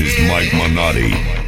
is Mike Minotti.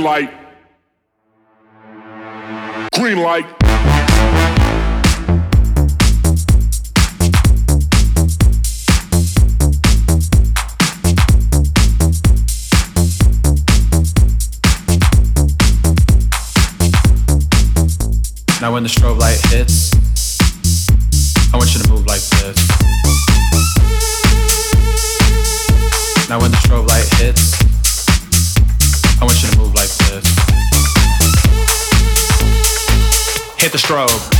green light. Green light. Now when the strobe light hits, I want you to move strobe.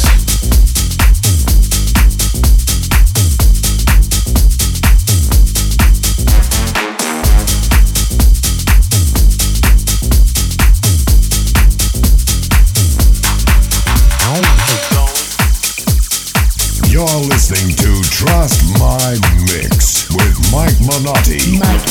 Donati. Mike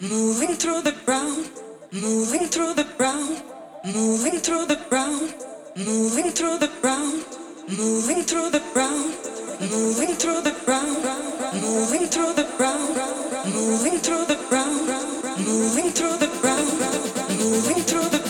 moving through the ground, moving through the ground, moving through the ground, moving through the ground, moving through the ground, moving through the ground, moving through the ground, moving through the ground, moving through the ground, moving through the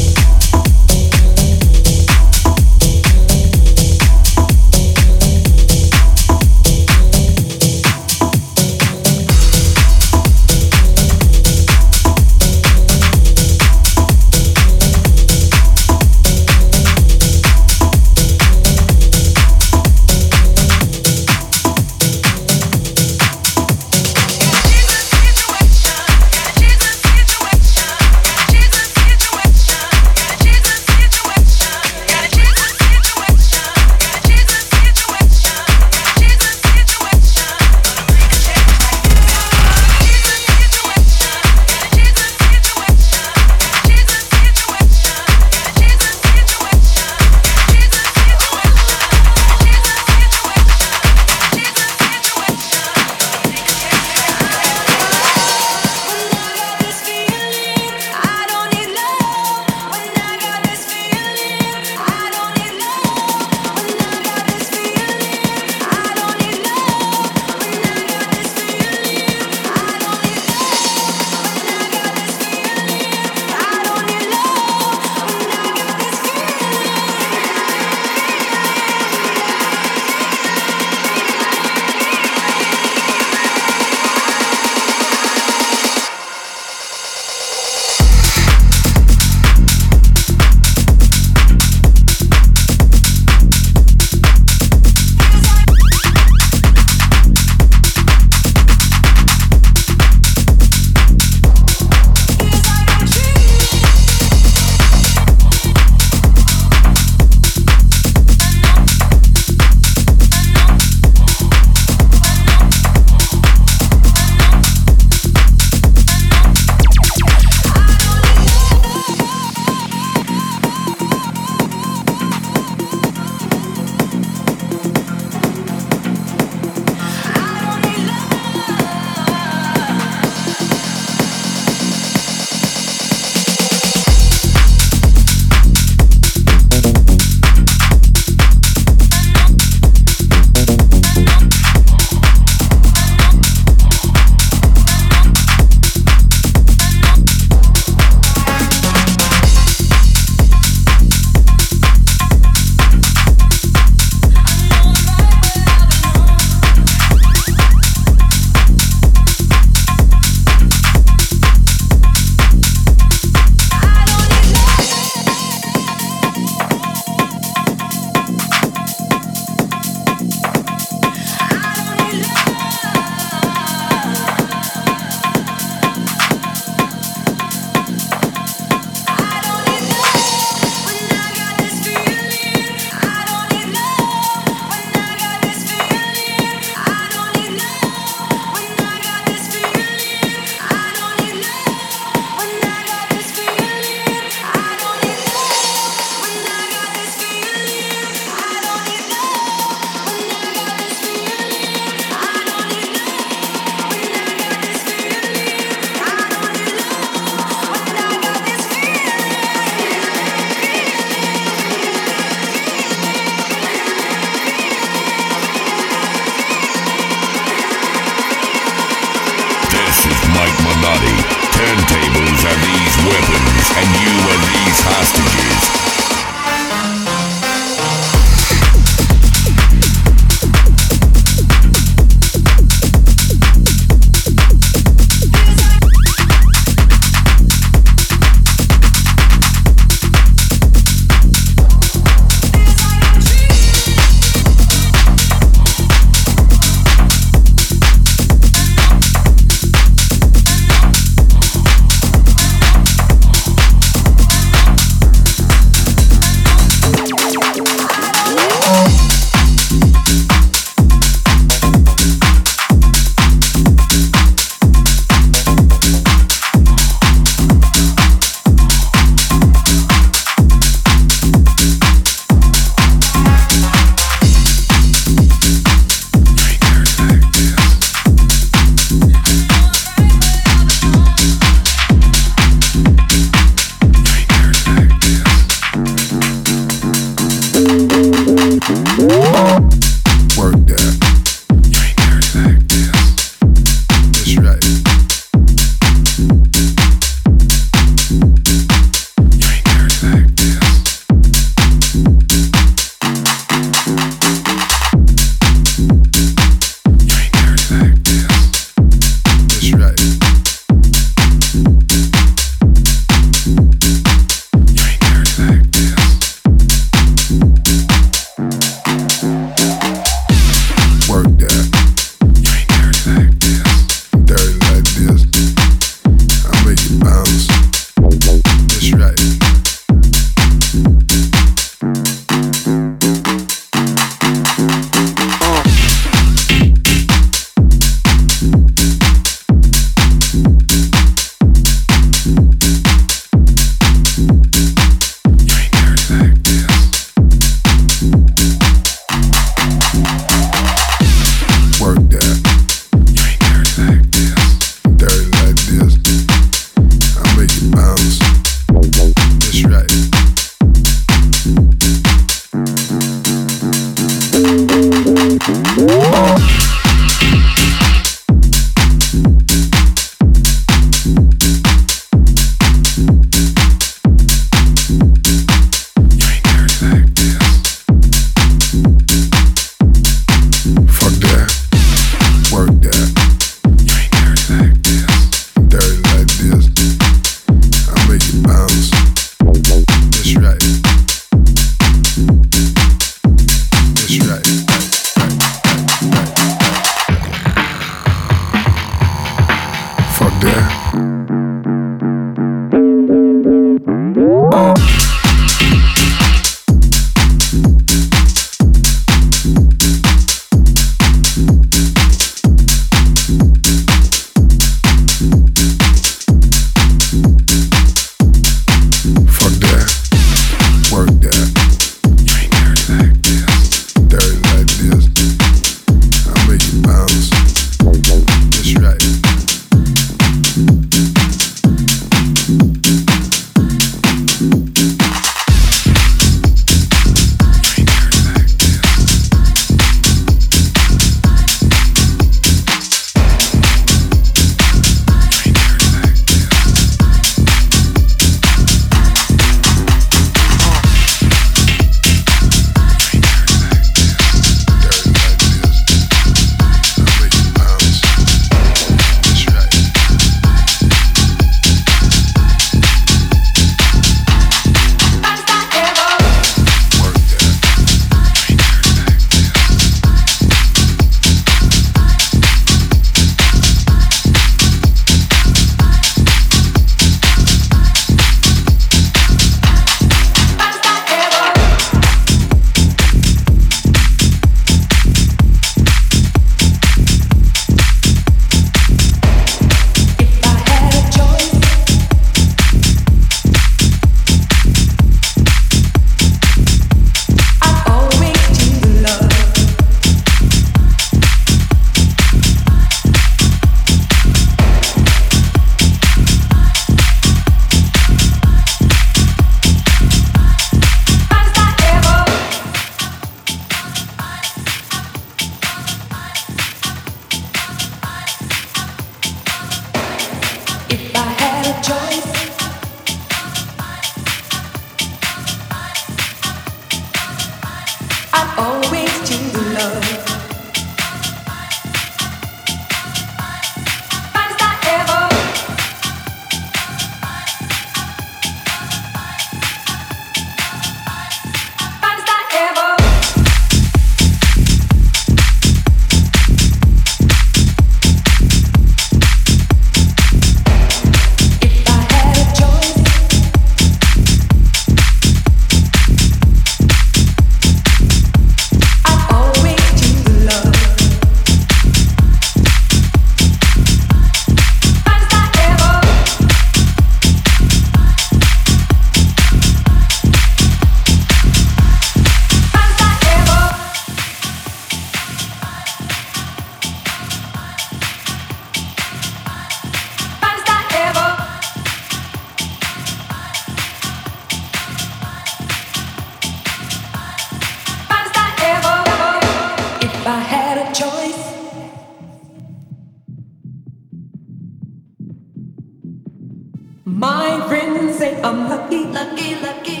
say I'm lucky, lucky, lucky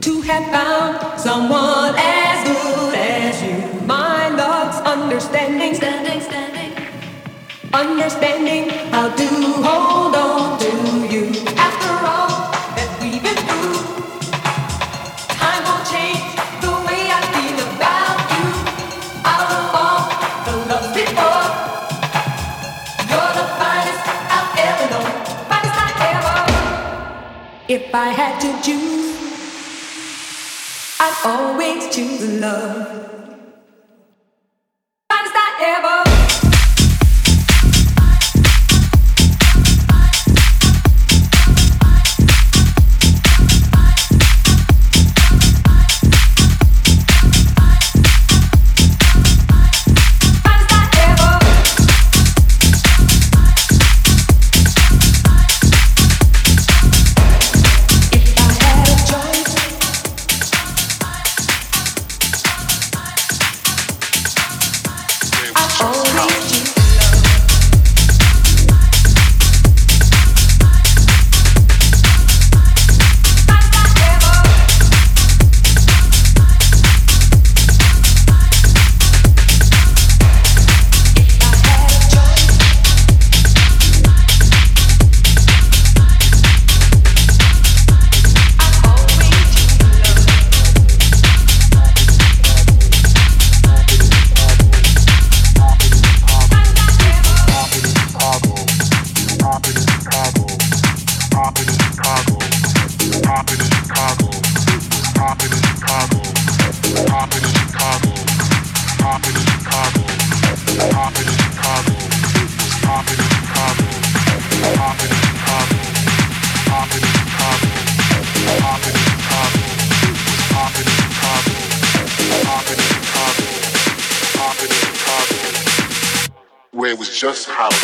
to have found someone as good as you. My love's understanding, standing, standing, understanding how to hold on. I had to choose, I'd always choose love. just how.